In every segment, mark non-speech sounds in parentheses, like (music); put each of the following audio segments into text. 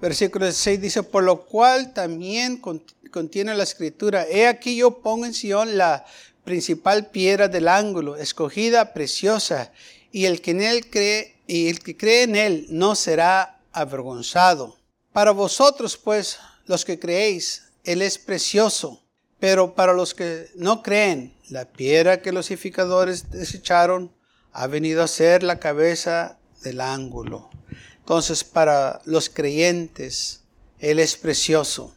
versículo 6 dice, por lo cual también contiene la escritura, he aquí yo pongo en Sion la principal piedra del ángulo, escogida, preciosa, y el que en él cree, y el que cree en él no será avergonzado. Para vosotros, pues, los que creéis, él es precioso, pero para los que no creen, la piedra que los edificadores desecharon ha venido a ser la cabeza del ángulo. Entonces, para los creyentes, Él es precioso.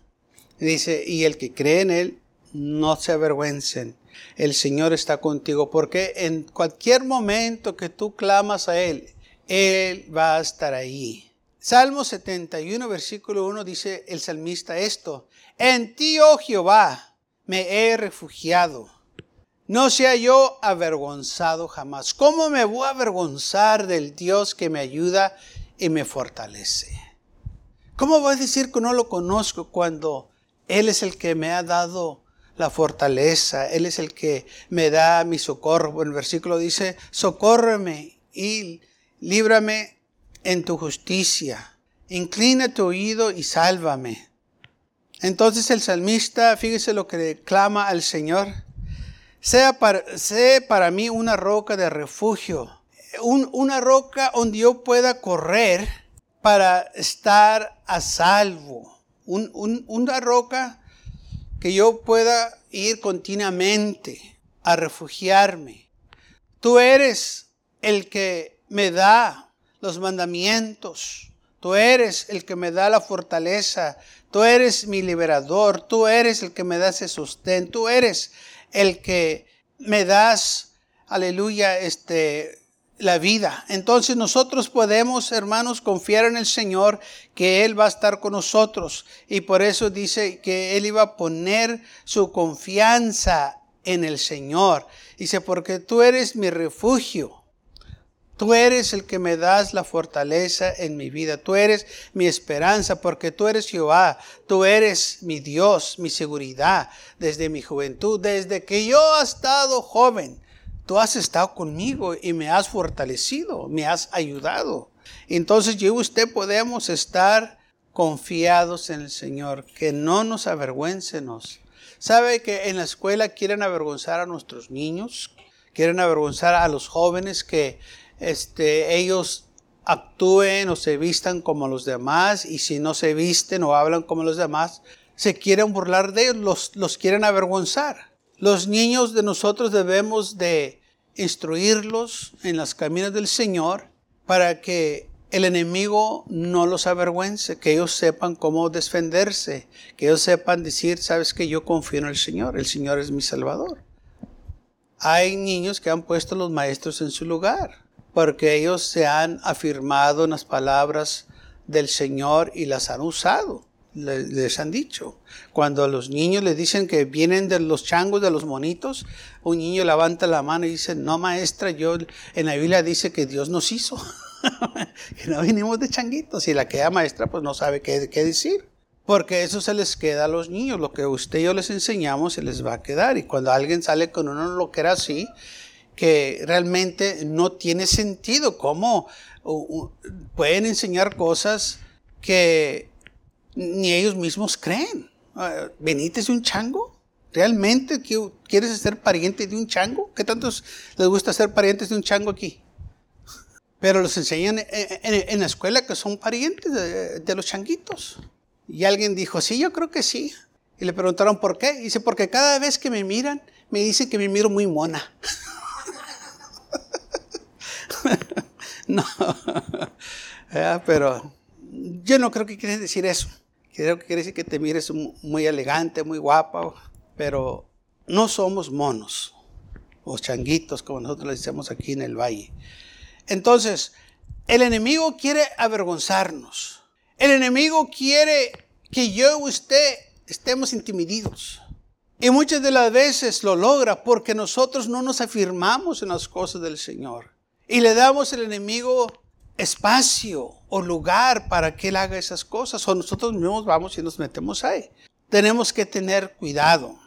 Dice, y el que cree en Él, no se avergüencen. El Señor está contigo, porque en cualquier momento que tú clamas a Él, Él va a estar ahí. Salmo 71, versículo 1 dice el salmista esto, en ti, oh Jehová, me he refugiado. No sea yo avergonzado jamás. ¿Cómo me voy a avergonzar del Dios que me ayuda y me fortalece? ¿Cómo voy a decir que no lo conozco cuando él es el que me ha dado la fortaleza, Él es el que me da mi socorro. el versículo dice, socórreme y líbrame en tu justicia. Inclina tu oído y sálvame. Entonces el salmista, fíjese lo que clama al Señor. Sea para, para mí una roca de refugio, una roca donde yo pueda correr para estar a salvo una roca que yo pueda ir continuamente a refugiarme. Tú eres el que me da los mandamientos. Tú eres el que me da la fortaleza. Tú eres mi liberador. Tú eres el que me da ese sostén. Tú eres el que me das, aleluya, este, la vida. Entonces nosotros podemos, hermanos, confiar en el Señor que Él va a estar con nosotros. Y por eso dice que Él iba a poner su confianza en el Señor. Dice, porque tú eres mi refugio. Tú eres el que me das la fortaleza en mi vida. Tú eres mi esperanza porque tú eres Jehová. Tú eres mi Dios, mi seguridad desde mi juventud, desde que yo he estado joven tú has estado conmigo y me has fortalecido, me has ayudado. Entonces yo y usted podemos estar confiados en el Señor, que no nos avergüencenos. ¿Sabe que en la escuela quieren avergonzar a nuestros niños? Quieren avergonzar a los jóvenes que este, ellos actúen o se vistan como los demás y si no se visten o hablan como los demás, se quieren burlar de ellos, los, los quieren avergonzar. Los niños de nosotros debemos de instruirlos en las caminos del Señor para que el enemigo no los avergüence, que ellos sepan cómo defenderse, que ellos sepan decir, sabes que yo confío en el Señor, el Señor es mi Salvador. Hay niños que han puesto a los maestros en su lugar, porque ellos se han afirmado en las palabras del Señor y las han usado les han dicho. Cuando a los niños les dicen que vienen de los changos, de los monitos, un niño levanta la mano y dice, no maestra, yo en la Biblia dice que Dios nos hizo, (laughs) que no vinimos de changuitos. Y la que era maestra pues no sabe qué, qué decir. Porque eso se les queda a los niños, lo que usted y yo les enseñamos se les va a quedar. Y cuando alguien sale con uno lo que era así, que realmente no tiene sentido, ¿cómo pueden enseñar cosas que ni ellos mismos creen. Ah, ¿Benítez de un chango? ¿Realmente quieres ser pariente de un chango? ¿Qué tantos les gusta ser parientes de un chango aquí? Pero los enseñan en, la escuela que son parientes de, los changuitos. Y alguien dijo, sí, yo creo que sí. Y le preguntaron por qué. dice, porque cada vez que me miran, me dicen que me miro muy mona. (laughs) no, (laughs) pero yo no creo que quiera decir eso. Creo que quiere decir que te mires muy elegante, muy guapa, pero no somos monos o changuitos, como nosotros le decimos aquí en el valle. Entonces, el enemigo quiere avergonzarnos. El enemigo quiere que yo y usted estemos intimidados. Y muchas de las veces lo logra porque nosotros no nos afirmamos en las cosas del Señor. Y le damos al enemigo espacio o lugar para que él haga esas cosas. O nosotros mismos vamos y nos metemos ahí. Tenemos que tener cuidado.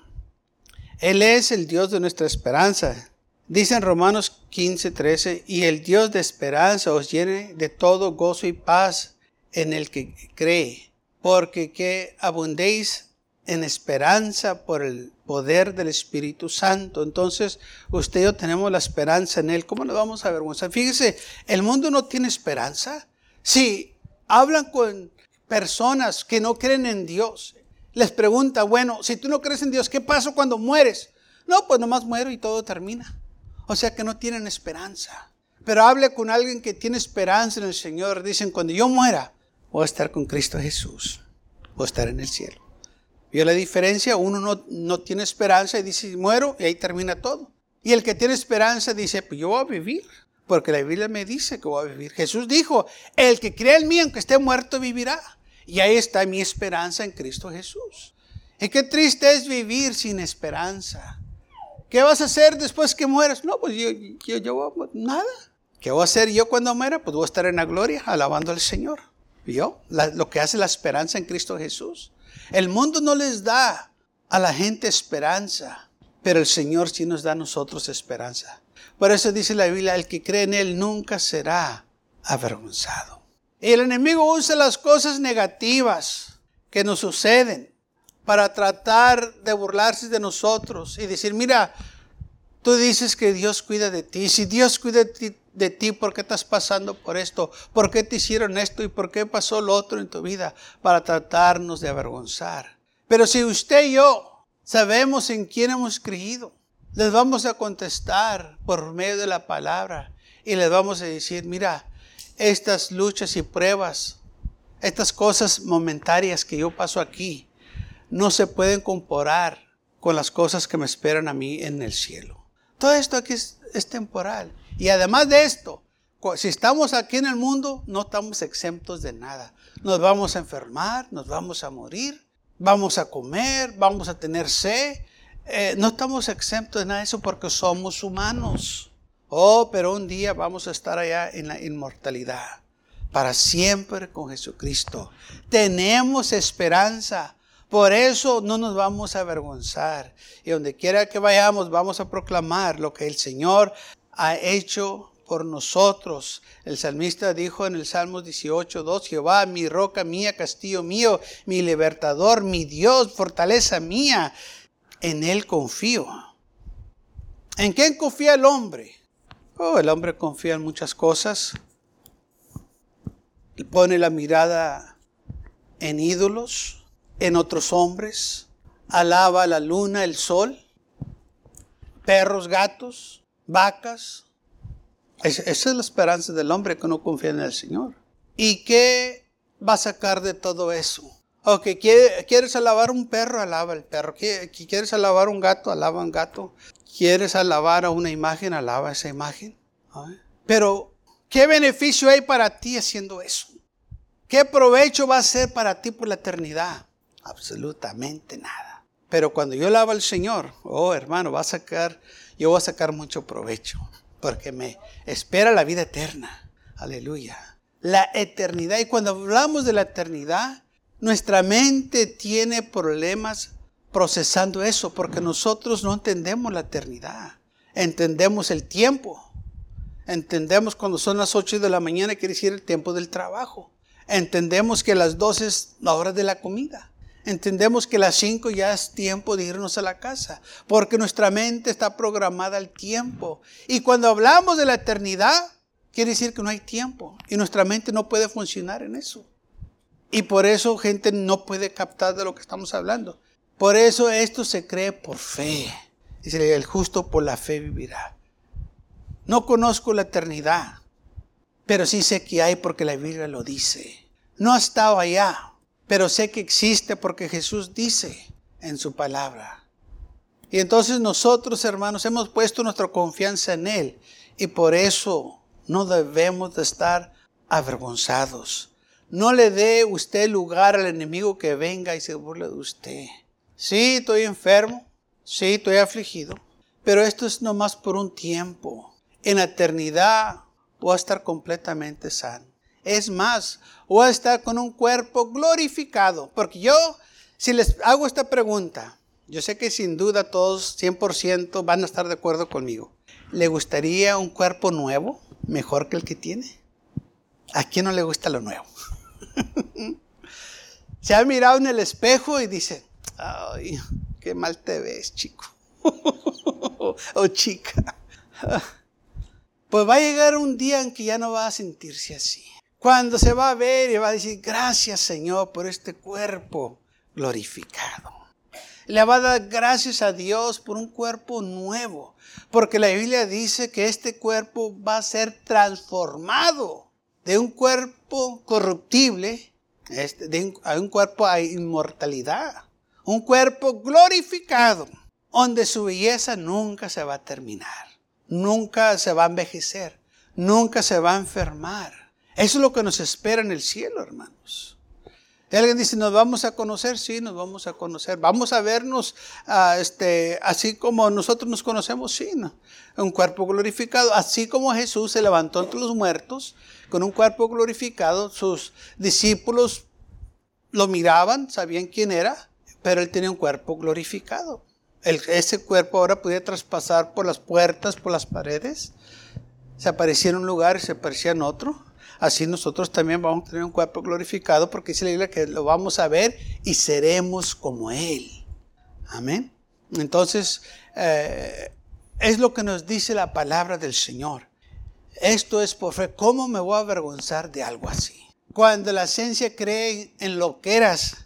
Él es el Dios de nuestra esperanza. Dice en Romanos 15, 13, y el Dios de esperanza os llene de todo gozo y paz en el que cree, porque que abundéis en esperanza por el poder del Espíritu Santo. Entonces, usted y yo tenemos la esperanza en Él. ¿Cómo nos vamos a avergonzar? Fíjese, el mundo no tiene esperanza. Si hablan con personas que no creen en Dios, les pregunta, bueno, si tú no crees en Dios, ¿qué pasa cuando mueres? No, pues nomás muero y todo termina. O sea que no tienen esperanza. Pero hable con alguien que tiene esperanza en el Señor. Dicen, cuando yo muera, voy a estar con Cristo Jesús. Voy a estar en el cielo. ¿Vio la diferencia? Uno no, no tiene esperanza y dice, muero y ahí termina todo. Y el que tiene esperanza dice, pues yo voy a vivir, porque la Biblia me dice que voy a vivir. Jesús dijo, el que cree en mí, aunque esté muerto, vivirá. Y ahí está mi esperanza en Cristo Jesús. Y qué triste es vivir sin esperanza. ¿Qué vas a hacer después que mueras? No, pues yo, yo, yo nada. ¿Qué voy a hacer yo cuando muera? Pues voy a estar en la gloria, alabando al Señor. ¿Vio? lo que hace la esperanza en Cristo Jesús. El mundo no les da a la gente esperanza, pero el Señor sí nos da a nosotros esperanza. Por eso dice la Biblia, el que cree en Él nunca será avergonzado. El enemigo usa las cosas negativas que nos suceden para tratar de burlarse de nosotros y decir, mira, tú dices que Dios cuida de ti. Si Dios cuida de ti, de ti, por qué estás pasando por esto, por qué te hicieron esto y por qué pasó lo otro en tu vida para tratarnos de avergonzar. Pero si usted y yo sabemos en quién hemos creído, les vamos a contestar por medio de la palabra y les vamos a decir, mira, estas luchas y pruebas, estas cosas momentarias que yo paso aquí, no se pueden comparar con las cosas que me esperan a mí en el cielo. Todo esto aquí es, es temporal. Y además de esto, si estamos aquí en el mundo, no estamos exentos de nada. Nos vamos a enfermar, nos vamos a morir, vamos a comer, vamos a tener sed. Eh, no estamos exentos de nada de eso porque somos humanos. Oh, pero un día vamos a estar allá en la inmortalidad, para siempre con Jesucristo. Tenemos esperanza. Por eso no nos vamos a avergonzar. Y donde quiera que vayamos, vamos a proclamar lo que el Señor ha hecho por nosotros. El salmista dijo en el Salmo 18, 2, Jehová, mi roca mía, castillo mío, mi libertador, mi Dios, fortaleza mía, en Él confío. ¿En quién confía el hombre? Oh, el hombre confía en muchas cosas. Pone la mirada en ídolos, en otros hombres. Alaba la luna, el sol, perros, gatos vacas. esa es la esperanza del hombre que no confía en el Señor. ¿Y qué va a sacar de todo eso? Ok, ¿quieres alabar un perro? Alaba el perro. ¿Quieres alabar un gato? Alaba un gato. ¿Quieres alabar a una imagen? Alaba esa imagen. Pero, ¿qué beneficio hay para ti haciendo eso? ¿Qué provecho va a ser para ti por la eternidad? Absolutamente nada. Pero cuando yo alabo al Señor, oh hermano, va a sacar yo voy a sacar mucho provecho, porque me espera la vida eterna. Aleluya. La eternidad. Y cuando hablamos de la eternidad, nuestra mente tiene problemas procesando eso, porque nosotros no entendemos la eternidad. Entendemos el tiempo. Entendemos cuando son las 8 de la mañana, quiere decir el tiempo del trabajo. Entendemos que las 12 es la hora de la comida entendemos que las 5 ya es tiempo de irnos a la casa, porque nuestra mente está programada al tiempo. Y cuando hablamos de la eternidad, quiere decir que no hay tiempo y nuestra mente no puede funcionar en eso. Y por eso gente no puede captar de lo que estamos hablando. Por eso esto se cree por fe. Dice, el justo por la fe vivirá. No conozco la eternidad, pero sí sé que hay porque la Biblia lo dice. No ha estado allá, pero sé que existe porque Jesús dice en su palabra. Y entonces nosotros, hermanos, hemos puesto nuestra confianza en Él y por eso no debemos de estar avergonzados. No le dé usted lugar al enemigo que venga y se burle de usted. Sí, estoy enfermo. Sí, estoy afligido. Pero esto es nomás por un tiempo. En eternidad voy a estar completamente sano. Es más, voy a estar con un cuerpo glorificado. Porque yo, si les hago esta pregunta, yo sé que sin duda todos 100% van a estar de acuerdo conmigo. ¿Le gustaría un cuerpo nuevo, mejor que el que tiene? ¿A quién no le gusta lo nuevo? (laughs) Se ha mirado en el espejo y dice, ay, qué mal te ves, chico. (laughs) o chica. (laughs) Pues va a llegar un día en que ya no va a sentirse así. Cuando se va a ver y va a decir, gracias Señor por este cuerpo glorificado. Le va a dar gracias a Dios por un cuerpo nuevo, porque la Biblia dice que este cuerpo va a ser transformado de un cuerpo corruptible este, a un cuerpo a inmortalidad, un cuerpo glorificado, donde su belleza nunca se va a terminar, nunca se va a envejecer, nunca se va a enfermar. Eso es lo que nos espera en el cielo, hermanos. Y alguien dice, ¿nos vamos a conocer? Sí, nos vamos a conocer. Vamos a vernos ah, este, así como nosotros nos conocemos, sí, un cuerpo glorificado. Así como Jesús se levantó entre los muertos con un cuerpo glorificado, sus discípulos lo miraban, sabían quién era, pero él tenía un cuerpo glorificado. ese cuerpo ahora podía traspasar por las puertas, por las paredes. Se aparecía en un lugar y se aparecía en otro así nosotros también vamos a tener un cuerpo glorificado porque dice la Biblia que lo vamos a ver y seremos como Él. Amén. Entonces, eh, es lo que nos dice la palabra del Señor. Esto es por fe. ¿Cómo me voy a avergonzar de algo así? Cuando la ciencia cree en lo que eras,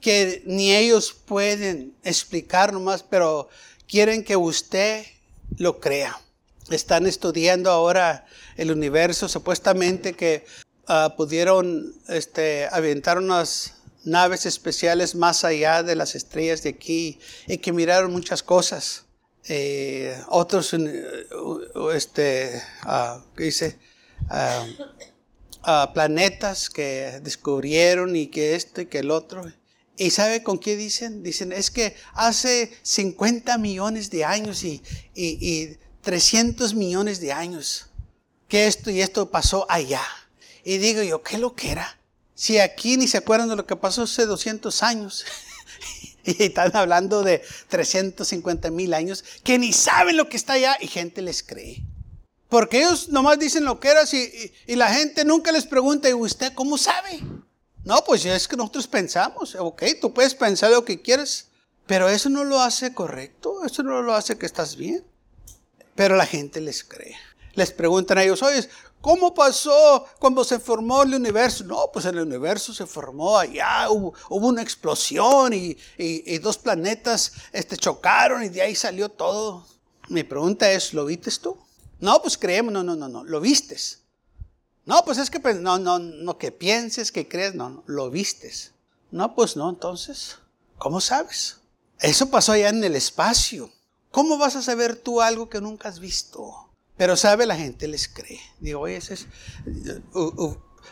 que ni ellos pueden explicar nomás, pero quieren que usted lo crea están estudiando ahora el universo, supuestamente que ah, pudieron este, aventar unas naves especiales más allá de las estrellas de aquí y que miraron muchas cosas. Eh, otros, eh, este, ¿qué dice? planetas que descubrieron y que esto y que el otro. ¿Y sabe con qué dicen? Dicen, es que hace 50 millones de años y 300 millones de años que esto y esto pasó allá. Y digo yo, ¿qué lo que era? Si aquí ni se acuerdan de lo que pasó hace 200 años. (laughs) y están hablando de 350 mil años que ni saben lo que está allá y gente les cree. Porque ellos nomás dicen lo que era y, y, la gente nunca les pregunta, ¿y usted cómo sabe? No, pues es que nosotros pensamos, ok, tú puedes pensar lo que quieres, pero eso no lo hace correcto, eso no lo hace que estás bien. Pero la gente les cree. Les preguntan a ellos, oye, ¿cómo pasó cuando se formó el universo? No, pues el universo se formó allá, hubo, una explosión y, dos planetas este, chocaron y de ahí salió todo. Mi pregunta es, ¿lo viste tú? No, pues creemos, no, no, no, no, lo vistes. No, pues es que pues, no, no, no que pienses, que crees, no, no, lo vistes. No, pues no, entonces, ¿cómo sabes? Eso pasó allá en el espacio. ¿Cómo vas a saber tú algo que nunca has visto? Pero sabe, la gente les cree. Digo, oye, ese es,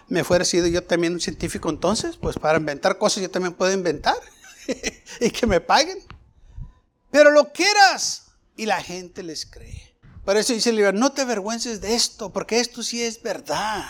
me fuera sido yo también un científico entonces, pues para inventar cosas yo también puedo inventar (laughs) y que me paguen. Pero lo quieras y la gente les cree. Por eso dice el libro, no te avergüences de esto, porque esto sí es verdad.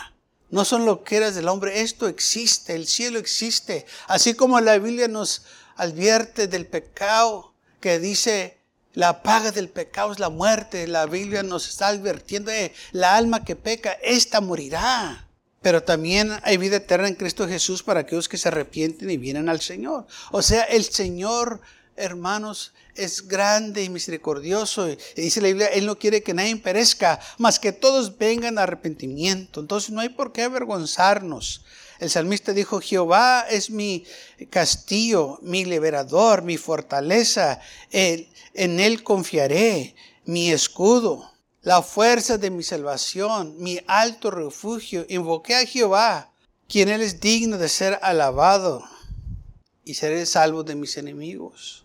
No son lo que eras del hombre, esto existe, el cielo existe. Así como la Biblia nos advierte del pecado que dice la paga del pecado es la muerte. La Biblia nos está advirtiendo de la alma que peca, esta morirá. Pero también hay vida eterna en Cristo Jesús para aquellos que se arrepienten y vienen al Señor. O sea, el Señor, hermanos, es grande y misericordioso. Y dice la Biblia, Él no quiere que nadie perezca, más que todos vengan a arrepentimiento. Entonces no hay por qué avergonzarnos. El salmista dijo, Jehová es mi castillo, mi liberador, mi fortaleza. En Él confiaré, mi escudo, la fuerza de mi salvación, mi alto refugio. Invoqué a Jehová, quien Él es digno de ser alabado, y seré salvo de mis enemigos.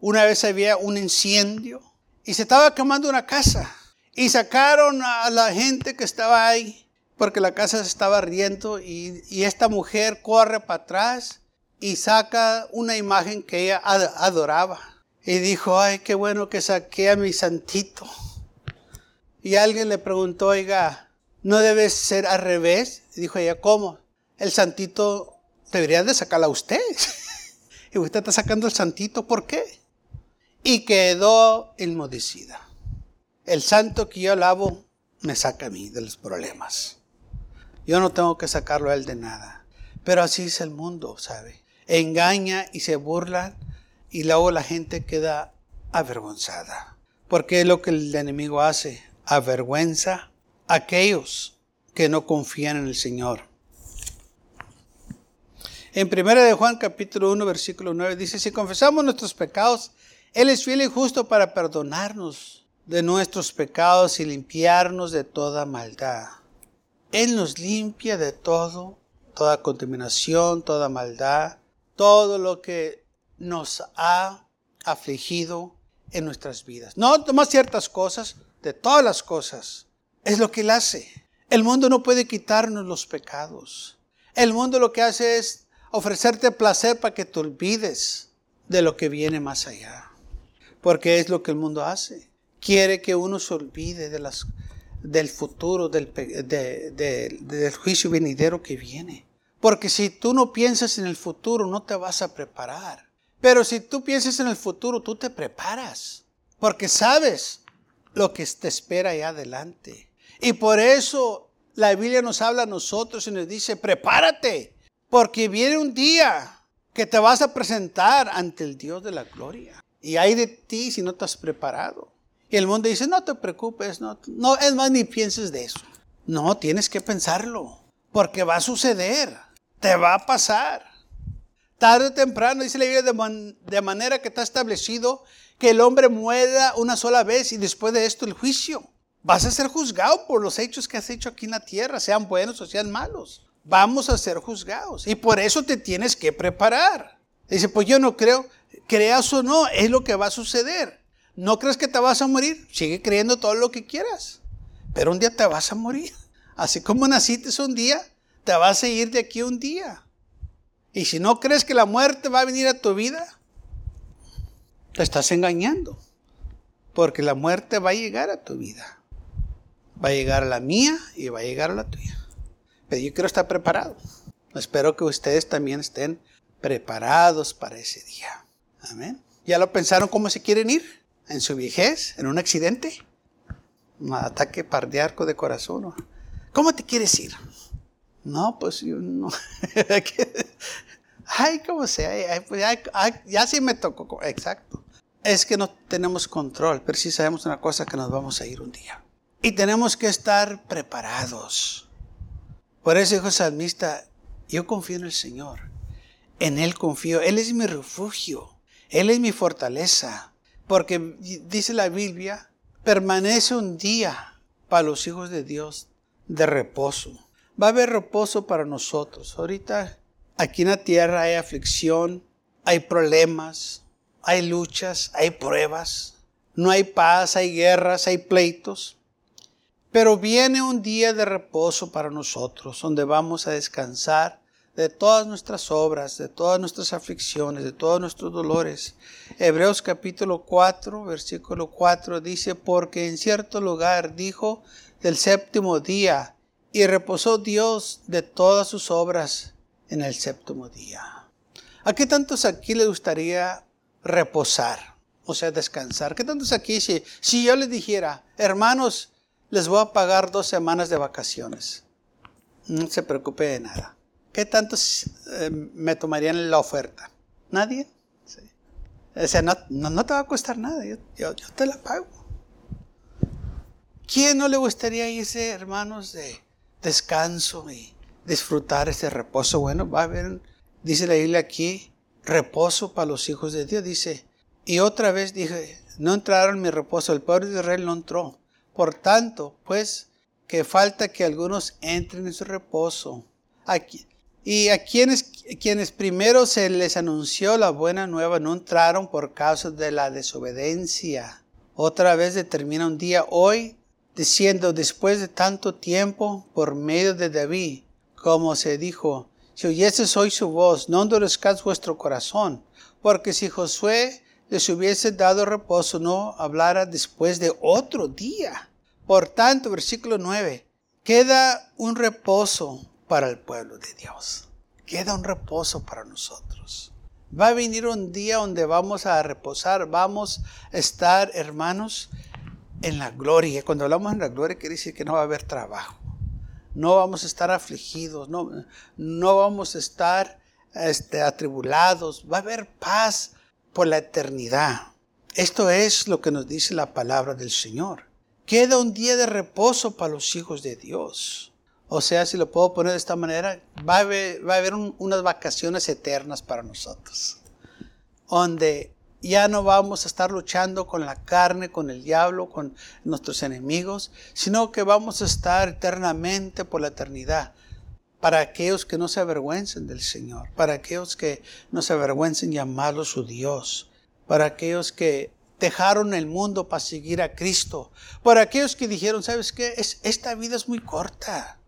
Una vez había un incendio y se estaba quemando una casa y sacaron a la gente que estaba ahí porque la casa se estaba riendo y, esta mujer corre para atrás y saca una imagen que ella adoraba. Y dijo, ay, qué bueno que saqué a mi santito. Y alguien le preguntó, oiga, ¿no debe ser al revés? Y dijo ella, ¿cómo? El santito debería de sacarla a usted. (laughs) y usted está sacando el santito, ¿por qué? Y quedó enmudecida. El santo que yo alabo me saca a mí de los problemas. Yo no tengo que sacarlo a él de nada. Pero así es el mundo, ¿sabe? Engaña y se burla y luego la gente queda avergonzada. Porque es lo que el enemigo hace avergüenza a aquellos que no confían en el Señor. En 1 de Juan capítulo 1 versículo 9 dice, si confesamos nuestros pecados, Él es fiel y justo para perdonarnos de nuestros pecados y limpiarnos de toda maldad. Él nos limpia de todo, toda contaminación, toda maldad, todo lo que nos ha afligido en nuestras vidas. No más ciertas cosas, de todas las cosas. Es lo que Él hace. El mundo no puede quitarnos los pecados. El mundo lo que hace es ofrecerte placer para que te olvides de lo que viene más allá. Porque es lo que el mundo hace. Quiere que uno se olvide de las, del futuro, del, del juicio venidero que viene. Porque si tú no piensas en el futuro, no te vas a preparar. Pero si tú piensas en el futuro, tú te preparas. Porque sabes lo que te espera allá adelante. Y por eso la Biblia nos habla a nosotros y nos dice, prepárate, porque viene un día que te vas a presentar ante el Dios de la gloria. Y hay de ti si no estás preparado. Y el mundo dice, no te preocupes, no, no, es más, ni pienses de eso. No, tienes que pensarlo, porque va a suceder, te va a pasar. Tarde o temprano, dice la Biblia, de, de manera que está establecido que el hombre muera una sola vez y después de esto el juicio. Vas a ser juzgado por los hechos que has hecho aquí en la tierra, sean buenos o sean malos. Vamos a ser juzgados y por eso te tienes que preparar. Dice, pues yo no creo, creas o no, es lo que va a suceder. ¿No crees que te vas a morir? Sigue creyendo todo lo que quieras, pero un día te vas a morir. (laughs) Así como naciste un día, te vas a ir de aquí un día. Y si no crees que la muerte va a venir a tu vida, te estás engañando. Porque la muerte va a llegar a tu vida. Va a llegar a la mía y va a llegar a la tuya. Pero yo quiero estar preparado. Espero que ustedes también estén preparados para ese día. Amén. ¿Ya lo pensaron cómo se quieren ir? ¿En su vejez? ¿En un accidente? ¿Un ataque cardíaco de corazón? ¿Cómo te quieres ir? No, pues yo no. (laughs) Ay, ¿cómo sea? Pues ya sí me tocó. Exacto es que no tenemos control, pero sí sabemos una cosa que nos vamos a ir un día. Y tenemos que estar preparados. Por eso dijo salmista, yo confío en el Señor. En Él confío. Él es mi refugio. Él es mi fortaleza. Porque dice la Biblia, permanece un día para los hijos de Dios de reposo. Va a haber reposo para nosotros. Ahorita aquí en la tierra hay aflicción, hay problemas, hay luchas, hay pruebas, no hay paz, hay guerras, hay pleitos. Pero viene un día de reposo para nosotros, donde vamos a descansar de todas nuestras obras, de todas nuestras aflicciones, de todos nuestros dolores. Hebreos capítulo 4, versículo 4 dice, porque en cierto lugar dijo del séptimo día, y reposó Dios de todas sus obras en el séptimo día. ¿A qué tantos aquí le gustaría reposar, o sea, descansar. ¿Qué tantos aquí si, si yo les dijera, hermanos, les voy a pagar dos semanas de vacaciones? No se preocupe de nada. ¿Qué tantos eh, me tomarían la oferta? ¿Nadie? O sea, no, te va a costar nada, yo, te la pago. ¿Quién no le gustaría irse, hermanos, de descanso y disfrutar ese reposo? Bueno, va a haber, dice la Biblia aquí, reposo para los hijos de Dios. Dice, y otra vez dije, no entraron en mi reposo, el pueblo de Israel no entró. Por tanto, pues, que falta que algunos entren en su reposo. Aquí, y a quienes, quienes primero se les anunció la buena nueva no entraron por causa de la desobediencia. Otra vez determina un día hoy diciendo después de tanto tiempo por medio de David, como se dijo, si oyeses hoy su voz, no endurezcáis vuestro corazón, porque si Josué les hubiese dado reposo, no hablara después de otro día. Por tanto, versículo 9, queda un reposo para el pueblo de Dios. Queda un reposo para nosotros. Va a venir un día donde vamos a reposar, vamos a estar, hermanos, en la gloria. Cuando hablamos en la gloria quiere decir que no va a haber trabajo. No vamos a estar afligidos, no, no vamos a estar este, atribulados. Va a haber paz por la eternidad. Esto es lo que nos dice la palabra del Señor. Queda un día de reposo para los hijos de Dios. O sea, si lo puedo poner de esta manera, va a haber, unas vacaciones eternas para nosotros. Donde ya no vamos a estar luchando con la carne, con el diablo, con nuestros enemigos, sino que vamos a estar eternamente por la eternidad. Para aquellos que no se avergüencen del Señor, para aquellos que no se avergüencen llamarlo su Dios, para aquellos que dejaron el mundo para seguir a Cristo, para aquellos que dijeron, ¿sabes qué? Es, esta vida es muy corta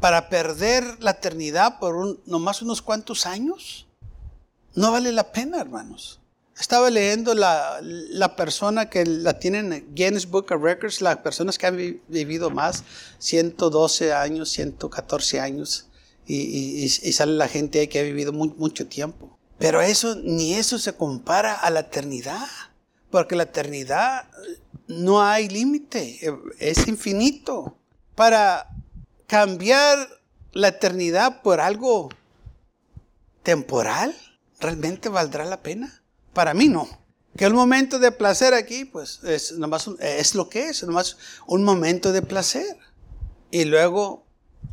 para perder la eternidad por un, nomás unos cuantos años. No vale la pena, hermanos. Estaba leyendo la, la persona que la tienen en Guinness Book of Records, las personas que han vivido más, 112 años, 114 años, y, y, sale la gente ahí que ha vivido mucho tiempo. Pero eso, ni eso se compara a la eternidad, porque la eternidad no hay límite, es infinito. Para cambiar la eternidad por algo temporal, ¿realmente valdrá la pena? Para mí no. Que el momento de placer aquí, pues es, nomás, es lo que es, nomás un momento de placer. Y luego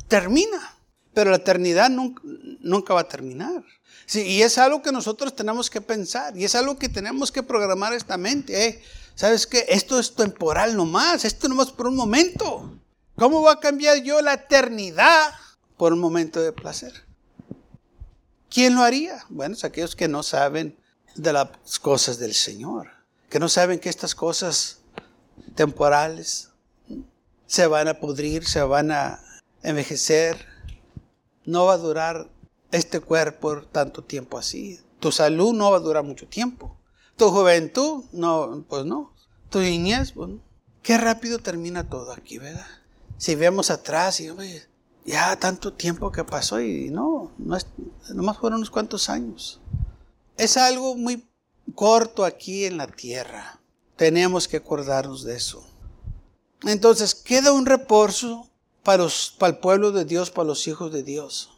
termina. Pero la eternidad nunca, nunca va a terminar. Sí, y es algo que nosotros tenemos que pensar. Y es algo que tenemos que programar esta mente. ¿eh? ¿Sabes qué? Esto es temporal nomás. Esto nomás por un momento. ¿Cómo va a cambiar yo la eternidad por un momento de placer? ¿Quién lo haría? Bueno, aquellos que no saben de las cosas del Señor, que no saben que estas cosas temporales se van a pudrir, se van a envejecer, no va a durar este cuerpo tanto tiempo así. Tu salud no va a durar mucho tiempo. Tu juventud, no, pues no. Tu niñez, pues no. Qué rápido termina todo aquí, ¿verdad? Si vemos atrás y ya tanto tiempo que pasó y no, no es, nomás fueron unos cuantos años. Es algo muy corto aquí en la tierra. Tenemos que acordarnos de eso. Entonces queda un reposo para, para el pueblo de Dios, para los hijos de Dios.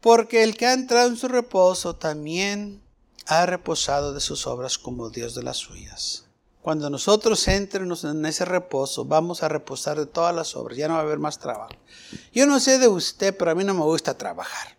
Porque el que ha entrado en su reposo también ha reposado de sus obras como Dios de las suyas. Cuando nosotros entremos en ese reposo, vamos a reposar de todas las obras, ya no va a haber más trabajo. Yo no sé de usted, pero a mí no me gusta trabajar.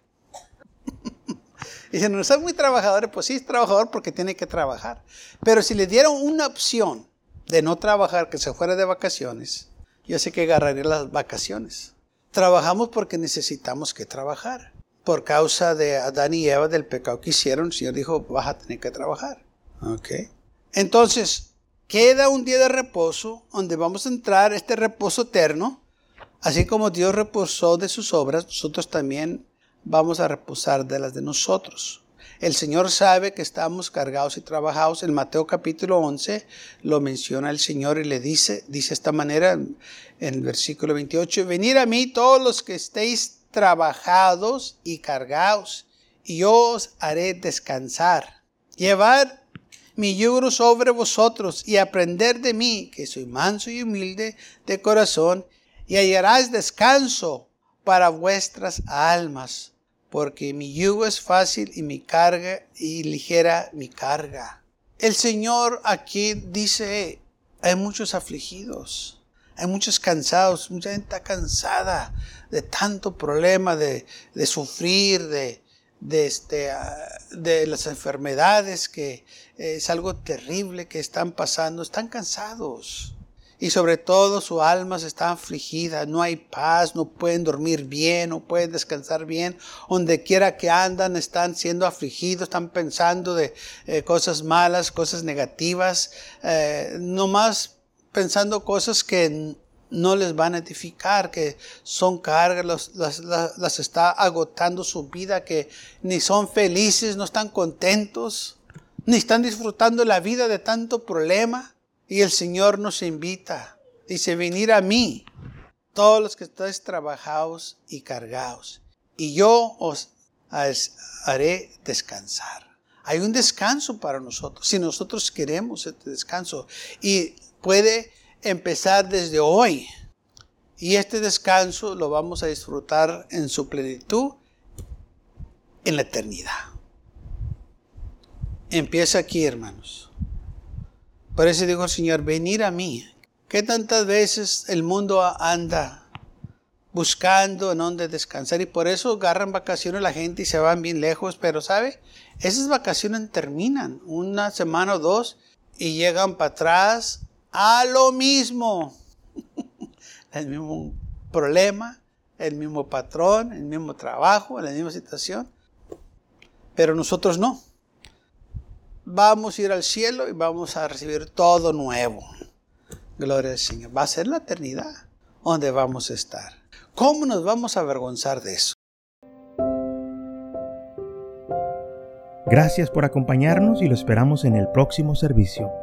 (laughs) Dicen, no soy muy trabajador, pues sí es trabajador porque tiene que trabajar. Pero si le dieron una opción de no trabajar, que se fuera de vacaciones, yo sé que agarraría las vacaciones. Trabajamos porque necesitamos que trabajar. Por causa de Adán y Eva, del pecado que hicieron, el Señor dijo, vas a tener que trabajar. ¿Ok? Entonces, queda un día de reposo donde vamos a entrar este reposo eterno. Así como Dios reposó de sus obras, nosotros también vamos a reposar de las de nosotros. El Señor sabe que estamos cargados y trabajados. En Mateo capítulo 11 lo menciona el Señor y le dice, dice esta manera en el versículo 28, venid a mí todos los que estéis trabajados y cargados, y yo os haré descansar. Llevar mi yugo sobre vosotros y aprender de mí, que soy manso y humilde de corazón, y hallarás descanso para vuestras almas, porque mi yugo es fácil y mi carga y ligera mi carga. El Señor aquí dice, hay muchos afligidos, hay muchos cansados, mucha gente está cansada de tanto problema, de, de sufrir, de, de, este, ah, de las enfermedades, que es algo terrible que están pasando, están cansados. Y sobre todo su alma está afligida, no hay paz, no pueden dormir bien, no pueden descansar bien. Donde quiera que andan están siendo afligidos, están pensando de eh, cosas malas, cosas negativas. Eh, no más pensando cosas que no les van a edificar, que son cargas, las, está agotando su vida, que ni son felices, no están contentos, ni están disfrutando la vida de tanto problema. Y el Señor nos invita, dice, venir a mí, todos los que estáis trabajados y cargados, y yo os haré descansar. Hay un descanso para nosotros, si nosotros queremos este descanso. Y puede empezar desde hoy. Y este descanso lo vamos a disfrutar en su plenitud en la eternidad. Empieza aquí, hermanos. Por eso dijo el Señor, venir a mí. ¿Qué tantas veces el mundo anda buscando en dónde descansar? Y por eso agarran vacaciones la gente y se van bien lejos. Pero, ¿sabe? Esas vacaciones terminan una semana o dos y llegan para atrás a lo mismo. (laughs) el mismo problema, el mismo patrón, el mismo trabajo, la misma situación. Pero nosotros no. Vamos a ir al cielo y vamos a recibir todo nuevo. Gloria al Señor. Va a ser la eternidad donde vamos a estar. ¿Cómo nos vamos a avergonzar de eso? Gracias por acompañarnos y lo esperamos en el próximo servicio.